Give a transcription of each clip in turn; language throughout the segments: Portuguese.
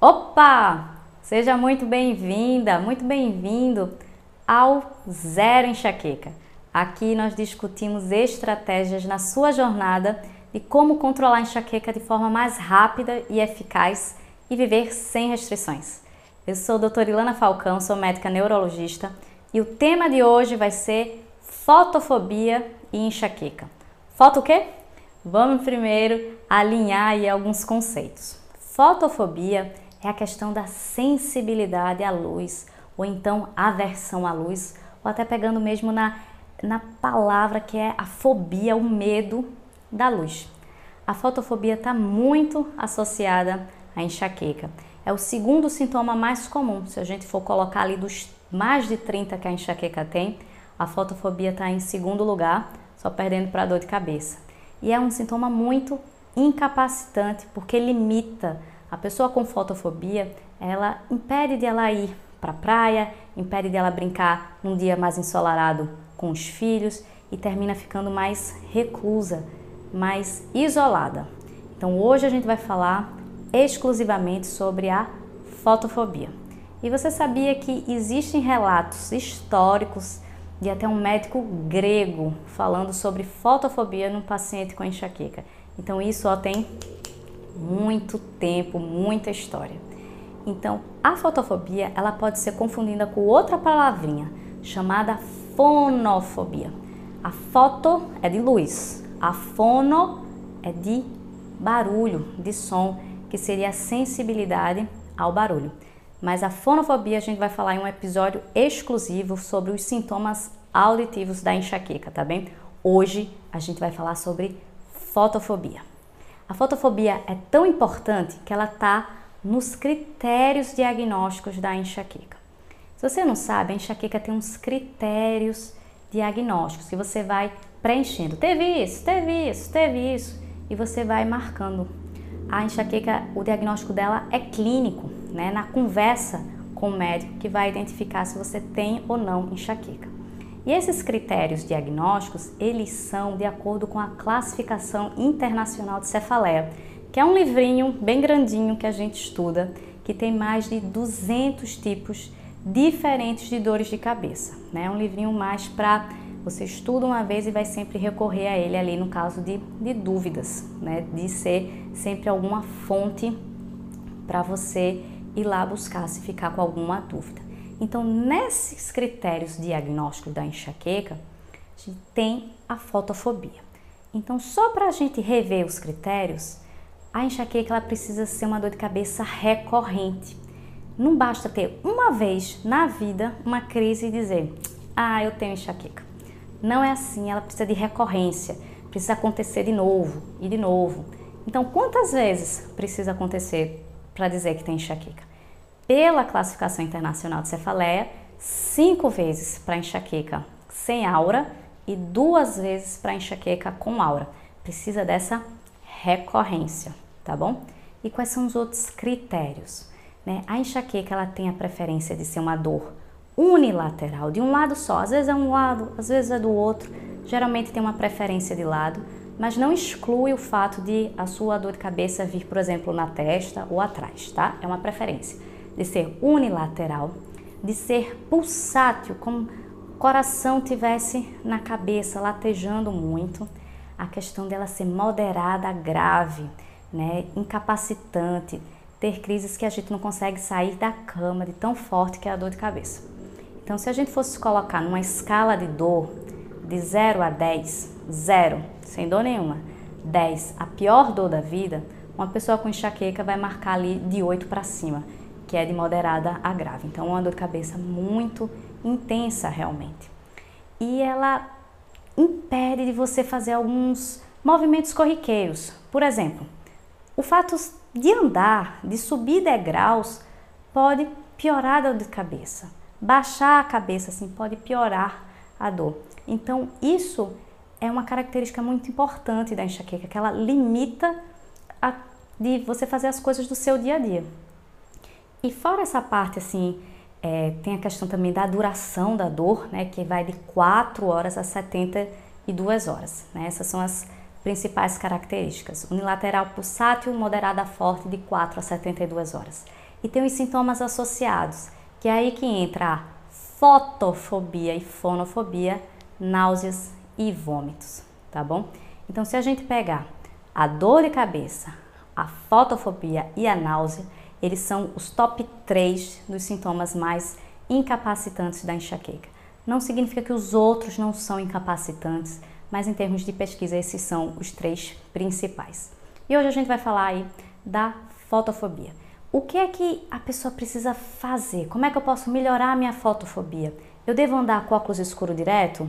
Opa! Seja muito bem-vinda, muito bem-vindo ao Zero Enxaqueca. Aqui nós discutimos estratégias na sua jornada de como controlar a enxaqueca de forma mais rápida e eficaz e viver sem restrições. Eu sou a doutora Ilana Falcão, sou médica neurologista e o tema de hoje vai ser fotofobia e enxaqueca. Foto o quê? Vamos primeiro alinhar alguns conceitos. Fotofobia é a questão da sensibilidade à luz, ou então aversão à luz, ou até pegando mesmo na, na palavra que é a fobia, o medo da luz. A fotofobia está muito associada à enxaqueca. É o segundo sintoma mais comum. Se a gente for colocar ali dos mais de 30 que a enxaqueca tem, a fotofobia está em segundo lugar, só perdendo para a dor de cabeça. E é um sintoma muito incapacitante porque limita a pessoa com fotofobia, ela impede de ela ir para a praia, impede de ela brincar num dia mais ensolarado com os filhos e termina ficando mais reclusa, mais isolada. Então hoje a gente vai falar exclusivamente sobre a fotofobia. E você sabia que existem relatos históricos de até um médico grego falando sobre fotofobia num paciente com enxaqueca. Então isso ó, tem muito tempo, muita história. Então, a fotofobia, ela pode ser confundida com outra palavrinha chamada fonofobia. A foto é de luz, a fono é de barulho, de som, que seria a sensibilidade ao barulho. Mas a fonofobia a gente vai falar em um episódio exclusivo sobre os sintomas auditivos da enxaqueca, tá bem? Hoje a gente vai falar sobre fotofobia. A fotofobia é tão importante que ela está nos critérios diagnósticos da enxaqueca. Se você não sabe, a enxaqueca tem uns critérios diagnósticos que você vai preenchendo. Teve isso, teve isso, teve isso, e você vai marcando. A enxaqueca, o diagnóstico dela é clínico, né? Na conversa com o médico que vai identificar se você tem ou não enxaqueca. E esses critérios diagnósticos, eles são de acordo com a classificação internacional de cefaleia, que é um livrinho bem grandinho que a gente estuda, que tem mais de 200 tipos diferentes de dores de cabeça. Né? É um livrinho mais para você estuda uma vez e vai sempre recorrer a ele ali no caso de, de dúvidas, né? de ser sempre alguma fonte para você ir lá buscar se ficar com alguma dúvida. Então, nesses critérios diagnósticos da enxaqueca, a gente tem a fotofobia. Então, só para a gente rever os critérios, a enxaqueca ela precisa ser uma dor de cabeça recorrente. Não basta ter uma vez na vida uma crise e dizer, ah, eu tenho enxaqueca. Não é assim, ela precisa de recorrência, precisa acontecer de novo e de novo. Então, quantas vezes precisa acontecer para dizer que tem enxaqueca? Pela classificação internacional de cefaleia, cinco vezes para enxaqueca sem aura e duas vezes para enxaqueca com aura. Precisa dessa recorrência, tá bom? E quais são os outros critérios? Né? A enxaqueca ela tem a preferência de ser uma dor unilateral, de um lado só, às vezes é um lado, às vezes é do outro, geralmente tem uma preferência de lado, mas não exclui o fato de a sua dor de cabeça vir, por exemplo, na testa ou atrás, tá? É uma preferência de ser unilateral, de ser pulsátil, como o coração tivesse na cabeça latejando muito, a questão dela ser moderada, grave, né, incapacitante, ter crises que a gente não consegue sair da cama de tão forte que é a dor de cabeça. Então, se a gente fosse colocar numa escala de dor de 0 a 10, 0, sem dor nenhuma, 10, a pior dor da vida, uma pessoa com enxaqueca vai marcar ali de 8 para cima que é de moderada a grave. Então, é uma dor de cabeça muito intensa realmente. E ela impede de você fazer alguns movimentos corriqueiros. Por exemplo, o fato de andar, de subir degraus, pode piorar a dor de cabeça. Baixar a cabeça assim pode piorar a dor. Então, isso é uma característica muito importante da enxaqueca, que ela limita a, de você fazer as coisas do seu dia a dia. E fora essa parte assim, é, tem a questão também da duração da dor, né, que vai de 4 horas a 72 horas. Né? Essas são as principais características: unilateral pulsátil, moderada a forte, de 4 a 72 horas. E tem os sintomas associados, que é aí que entra a fotofobia e fonofobia, náuseas e vômitos, tá bom? Então, se a gente pegar a dor de cabeça, a fotofobia e a náusea, eles são os top 3 dos sintomas mais incapacitantes da enxaqueca. Não significa que os outros não são incapacitantes, mas em termos de pesquisa esses são os três principais. E hoje a gente vai falar aí da fotofobia. O que é que a pessoa precisa fazer? Como é que eu posso melhorar a minha fotofobia? Eu devo andar com óculos escuro direto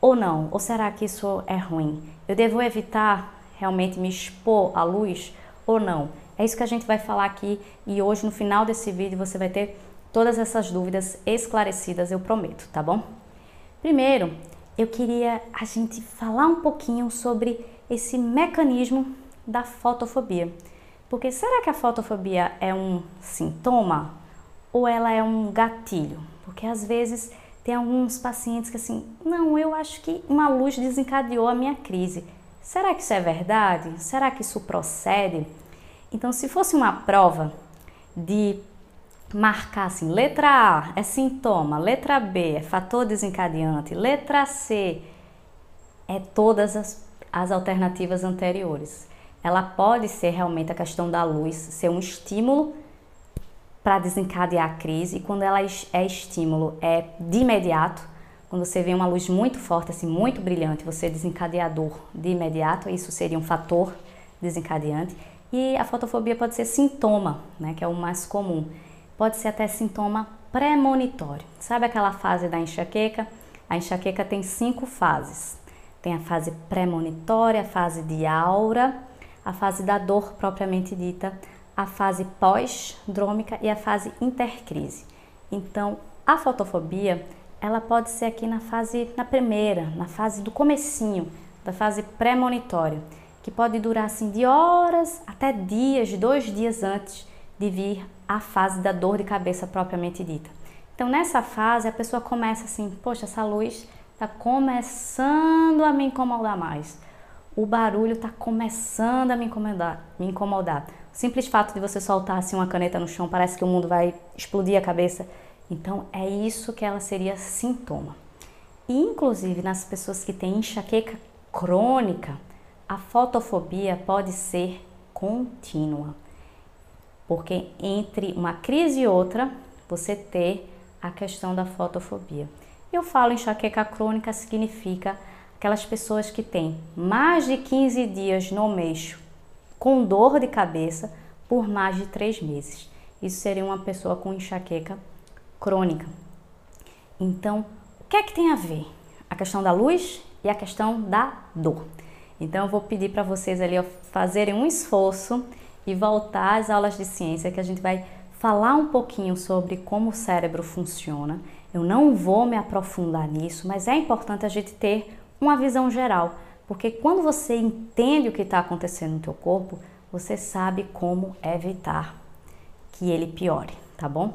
ou não? Ou será que isso é ruim? Eu devo evitar realmente me expor à luz ou não? É isso que a gente vai falar aqui e hoje no final desse vídeo você vai ter todas essas dúvidas esclarecidas, eu prometo, tá bom? Primeiro, eu queria a gente falar um pouquinho sobre esse mecanismo da fotofobia. Porque será que a fotofobia é um sintoma ou ela é um gatilho? Porque às vezes tem alguns pacientes que assim, não, eu acho que uma luz desencadeou a minha crise. Será que isso é verdade? Será que isso procede? Então, se fosse uma prova de marcar assim, letra A é sintoma, letra B é fator desencadeante, letra C é todas as, as alternativas anteriores. Ela pode ser realmente a questão da luz, ser um estímulo para desencadear a crise, e quando ela é estímulo, é de imediato. Quando você vê uma luz muito forte, assim, muito brilhante, você é desencadeador de imediato, isso seria um fator desencadeante. E a fotofobia pode ser sintoma, né, que é o mais comum pode ser até sintoma premonitório. Sabe aquela fase da enxaqueca? A enxaqueca tem cinco fases. Tem a fase premonitória, a fase de aura, a fase da dor propriamente dita, a fase pós-drômica e a fase intercrise. Então, a fotofobia, ela pode ser aqui na fase na primeira, na fase do comecinho, da fase premonitória, que pode durar assim de horas até dias, dois dias antes de vir a fase da dor de cabeça propriamente dita. Então, nessa fase, a pessoa começa assim: poxa, essa luz está começando a me incomodar mais. O barulho está começando a me incomodar, me incomodar. O simples fato de você soltar assim uma caneta no chão parece que o mundo vai explodir a cabeça. Então, é isso que ela seria sintoma. E, inclusive, nas pessoas que têm enxaqueca crônica, a fotofobia pode ser contínua porque entre uma crise e outra você ter a questão da fotofobia. Eu falo enxaqueca crônica significa aquelas pessoas que têm mais de 15 dias no mês com dor de cabeça por mais de 3 meses. Isso seria uma pessoa com enxaqueca crônica. Então, o que é que tem a ver? A questão da luz e a questão da dor. Então, eu vou pedir para vocês ali ó, fazerem um esforço e voltar às aulas de ciência que a gente vai falar um pouquinho sobre como o cérebro funciona. Eu não vou me aprofundar nisso, mas é importante a gente ter uma visão geral, porque quando você entende o que está acontecendo no teu corpo, você sabe como evitar que ele piore, tá bom?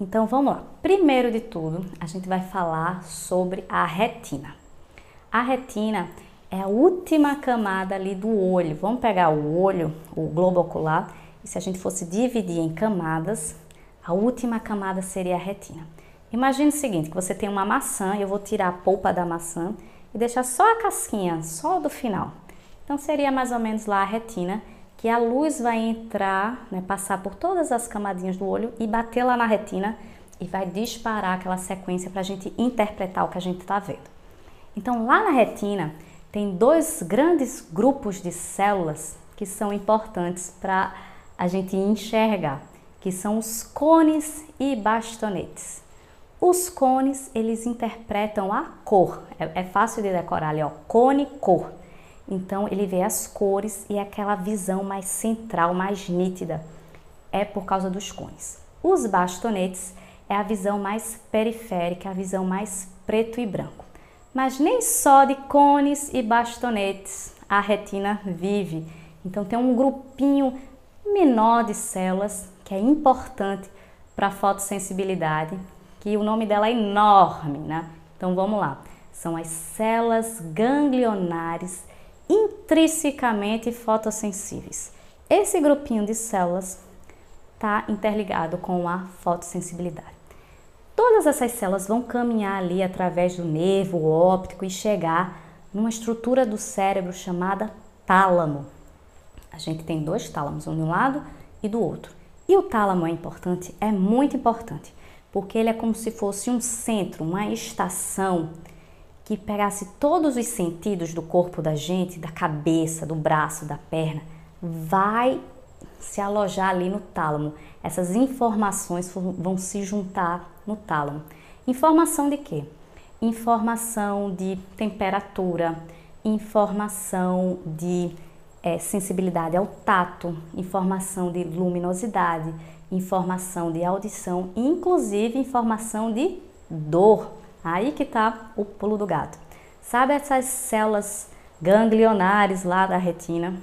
Então vamos lá. Primeiro de tudo, a gente vai falar sobre a retina. A retina é a última camada ali do olho. Vamos pegar o olho, o globo ocular, e se a gente fosse dividir em camadas, a última camada seria a retina. Imagine o seguinte, que você tem uma maçã, eu vou tirar a polpa da maçã e deixar só a casquinha, só do final. Então seria mais ou menos lá a retina, que a luz vai entrar, né, passar por todas as camadinhas do olho e bater lá na retina e vai disparar aquela sequência para a gente interpretar o que a gente está vendo. Então lá na retina tem dois grandes grupos de células que são importantes para a gente enxergar, que são os cones e bastonetes. Os cones, eles interpretam a cor. É, é fácil de decorar ali, ó, cone, cor. Então, ele vê as cores e aquela visão mais central, mais nítida. É por causa dos cones. Os bastonetes é a visão mais periférica, a visão mais preto e branco. Mas nem só de cones e bastonetes a retina vive. Então tem um grupinho menor de células que é importante para a fotossensibilidade, que o nome dela é enorme, né? Então vamos lá. São as células ganglionares intrinsecamente fotossensíveis. Esse grupinho de células está interligado com a fotossensibilidade. Todas essas células vão caminhar ali através do nervo óptico e chegar numa estrutura do cérebro chamada tálamo. A gente tem dois tálamos, um de um lado e do outro. E o tálamo é importante? É muito importante, porque ele é como se fosse um centro, uma estação que pegasse todos os sentidos do corpo da gente, da cabeça, do braço, da perna, vai se alojar ali no tálamo. Essas informações vão se juntar no tálamo. Informação de quê? Informação de temperatura, informação de é, sensibilidade ao tato, informação de luminosidade, informação de audição, inclusive informação de dor. Aí que está o pulo do gato. Sabe essas células ganglionares lá da retina?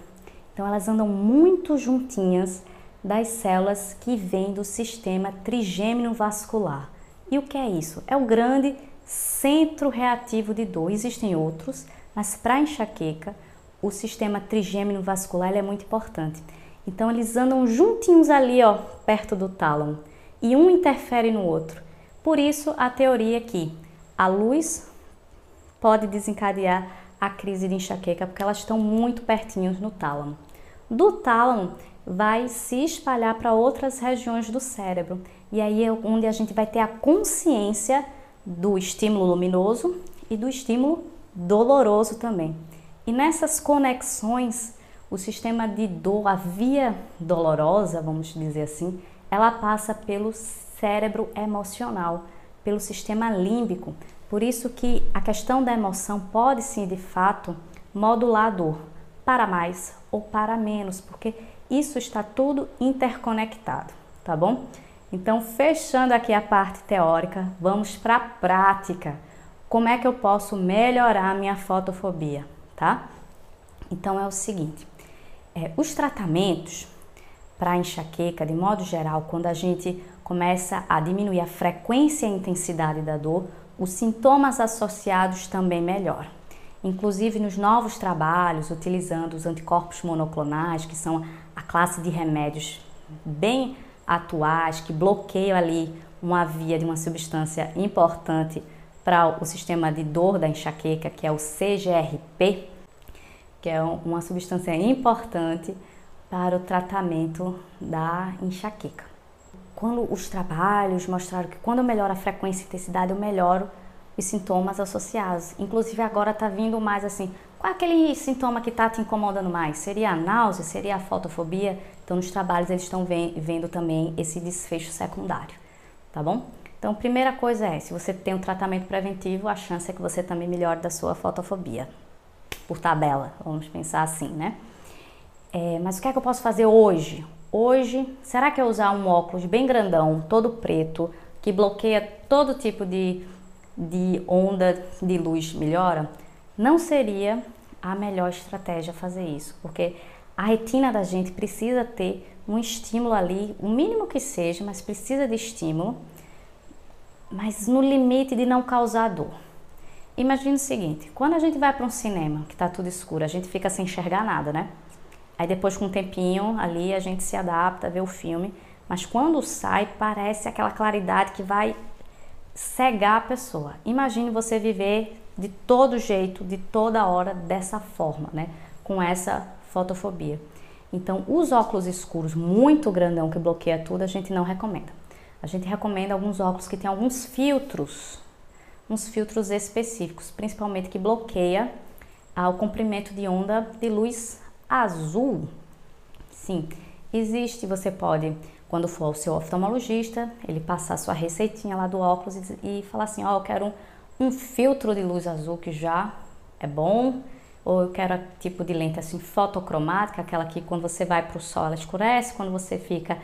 Então elas andam muito juntinhas das células que vêm do sistema trigêmino vascular. E o que é isso? É o grande centro reativo de dor. Existem outros, mas para enxaqueca, o sistema trigêmino vascular é muito importante. Então eles andam juntinhos ali, ó, perto do tálamo, e um interfere no outro. Por isso a teoria que a luz pode desencadear a crise de enxaqueca, porque elas estão muito pertinhos no tálamo. Do tálamo vai se espalhar para outras regiões do cérebro. E aí é onde a gente vai ter a consciência do estímulo luminoso e do estímulo doloroso também. E nessas conexões, o sistema de dor, a via dolorosa, vamos dizer assim, ela passa pelo cérebro emocional, pelo sistema límbico. Por isso que a questão da emoção pode sim, de fato, modular a dor para mais ou para menos, porque isso está tudo interconectado, tá bom? Então, fechando aqui a parte teórica, vamos para a prática. Como é que eu posso melhorar a minha fotofobia? tá? Então é o seguinte, é, os tratamentos para enxaqueca, de modo geral, quando a gente começa a diminuir a frequência e a intensidade da dor, os sintomas associados também melhoram. Inclusive nos novos trabalhos, utilizando os anticorpos monoclonais, que são a classe de remédios bem atuais, que bloqueiam ali uma via de uma substância importante para o sistema de dor da enxaqueca, que é o CGRP, que é uma substância importante para o tratamento da enxaqueca. Quando os trabalhos mostraram que quando eu melhoro a frequência e intensidade, eu melhoro os sintomas associados. Inclusive agora está vindo mais assim, qual é aquele sintoma que está te incomodando mais? Seria a náusea? Seria a fotofobia? Então nos trabalhos eles estão vendo também esse desfecho secundário, tá bom? Então, primeira coisa é, se você tem um tratamento preventivo, a chance é que você também melhore da sua fotofobia. Por tabela, vamos pensar assim, né? É, mas o que é que eu posso fazer hoje? Hoje, será que eu usar um óculos bem grandão, todo preto, que bloqueia todo tipo de, de onda de luz melhora? Não seria a melhor estratégia fazer isso, porque a retina da gente precisa ter um estímulo ali, o mínimo que seja, mas precisa de estímulo mas no limite de não causar dor. Imagine o seguinte: quando a gente vai para um cinema que está tudo escuro, a gente fica sem enxergar nada, né? Aí depois, com um tempinho ali, a gente se adapta, vê o filme, mas quando sai, parece aquela claridade que vai cegar a pessoa. Imagine você viver de todo jeito, de toda hora, dessa forma, né? Com essa fotofobia. Então, os óculos escuros muito grandão que bloqueia tudo, a gente não recomenda. A gente recomenda alguns óculos que tem alguns filtros, uns filtros específicos, principalmente que bloqueia ah, o comprimento de onda de luz azul. Sim, existe, você pode, quando for ao seu oftalmologista, ele passar sua receitinha lá do óculos e, e falar assim, ó, oh, eu quero um, um filtro de luz azul que já é bom, ou eu quero tipo de lente assim fotocromática, aquela que quando você vai para o sol ela escurece, quando você fica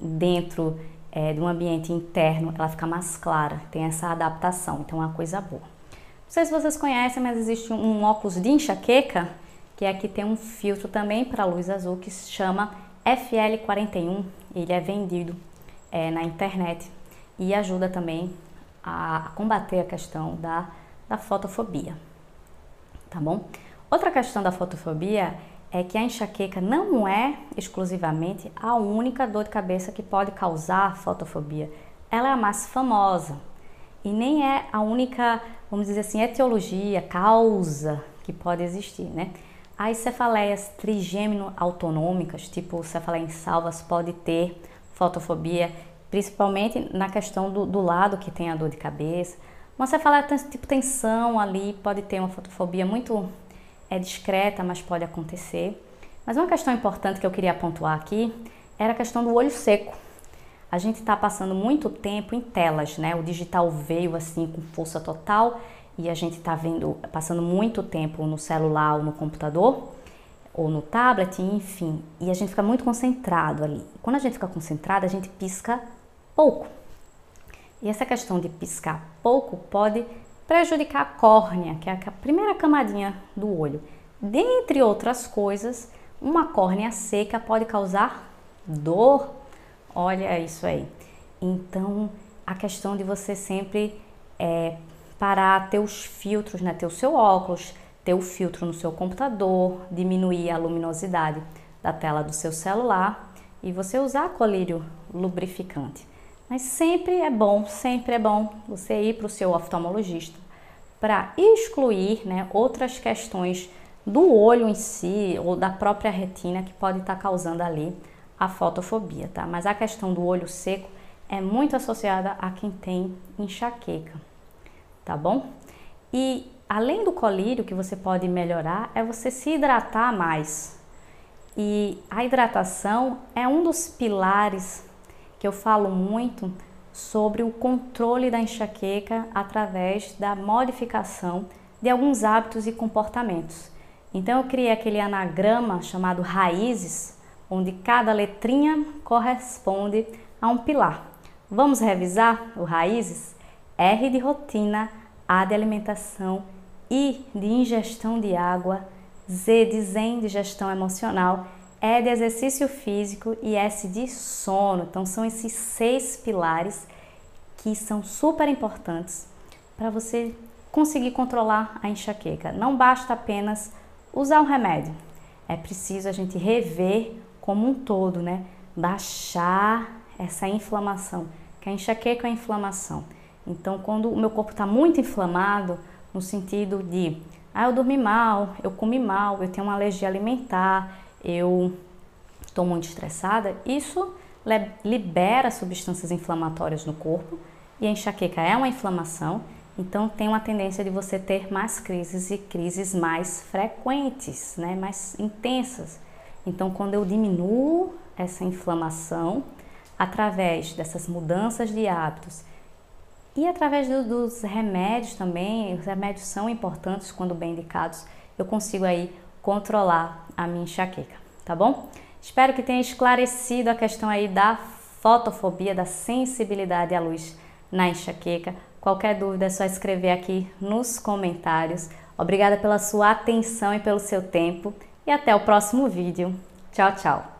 dentro é, de um ambiente interno, ela fica mais clara, tem essa adaptação, então é uma coisa boa. Não sei se vocês conhecem, mas existe um óculos de enxaqueca, que aqui tem um filtro também para luz azul que se chama FL41, ele é vendido é, na internet e ajuda também a combater a questão da, da fotofobia, tá bom? Outra questão da fotofobia é que a enxaqueca não é exclusivamente a única dor de cabeça que pode causar fotofobia. Ela é a mais famosa e nem é a única, vamos dizer assim, etiologia, causa que pode existir, né? As cefaleias trigêmino autonômicas, tipo cefaleia em salvas, pode ter fotofobia, principalmente na questão do, do lado que tem a dor de cabeça. Uma cefaleia tipo tensão ali pode ter uma fotofobia muito é discreta, mas pode acontecer. Mas uma questão importante que eu queria pontuar aqui era a questão do olho seco. A gente está passando muito tempo em telas, né? O digital veio assim com força total e a gente está vendo, passando muito tempo no celular ou no computador ou no tablet, enfim, e a gente fica muito concentrado ali. Quando a gente fica concentrado, a gente pisca pouco. E essa questão de piscar pouco pode prejudicar a córnea, que é a primeira camadinha do olho. Dentre outras coisas, uma córnea seca pode causar dor. Olha isso aí. Então, a questão de você sempre é, parar, ter os filtros, né? ter o seu óculos, ter o filtro no seu computador, diminuir a luminosidade da tela do seu celular e você usar colírio lubrificante. Mas sempre é bom, sempre é bom você ir para o seu oftalmologista para excluir né, outras questões do olho em si ou da própria retina que pode estar tá causando ali a fotofobia, tá? Mas a questão do olho seco é muito associada a quem tem enxaqueca, tá bom? E além do colírio que você pode melhorar é você se hidratar mais. E a hidratação é um dos pilares que eu falo muito sobre o controle da enxaqueca através da modificação de alguns hábitos e comportamentos. Então eu criei aquele anagrama chamado raízes, onde cada letrinha corresponde a um pilar. Vamos revisar o raízes? R de rotina, A de alimentação, I de ingestão de água, Z de zen de gestão emocional é de exercício físico e S de sono. Então, são esses seis pilares que são super importantes para você conseguir controlar a enxaqueca. Não basta apenas usar um remédio, é preciso a gente rever como um todo, né? Baixar essa inflamação, que a enxaqueca é a inflamação. Então, quando o meu corpo está muito inflamado, no sentido de, ah, eu dormi mal, eu comi mal, eu tenho uma alergia alimentar, eu estou muito estressada, isso libera substâncias inflamatórias no corpo e a enxaqueca é uma inflamação, então tem uma tendência de você ter mais crises e crises mais frequentes, né, mais intensas. Então, quando eu diminuo essa inflamação através dessas mudanças de hábitos e através do, dos remédios também, os remédios são importantes quando bem indicados, eu consigo aí controlar a minha enxaqueca tá bom? Espero que tenha esclarecido a questão aí da fotofobia, da sensibilidade à luz na enxaqueca. Qualquer dúvida é só escrever aqui nos comentários. Obrigada pela sua atenção e pelo seu tempo e até o próximo vídeo. Tchau, tchau!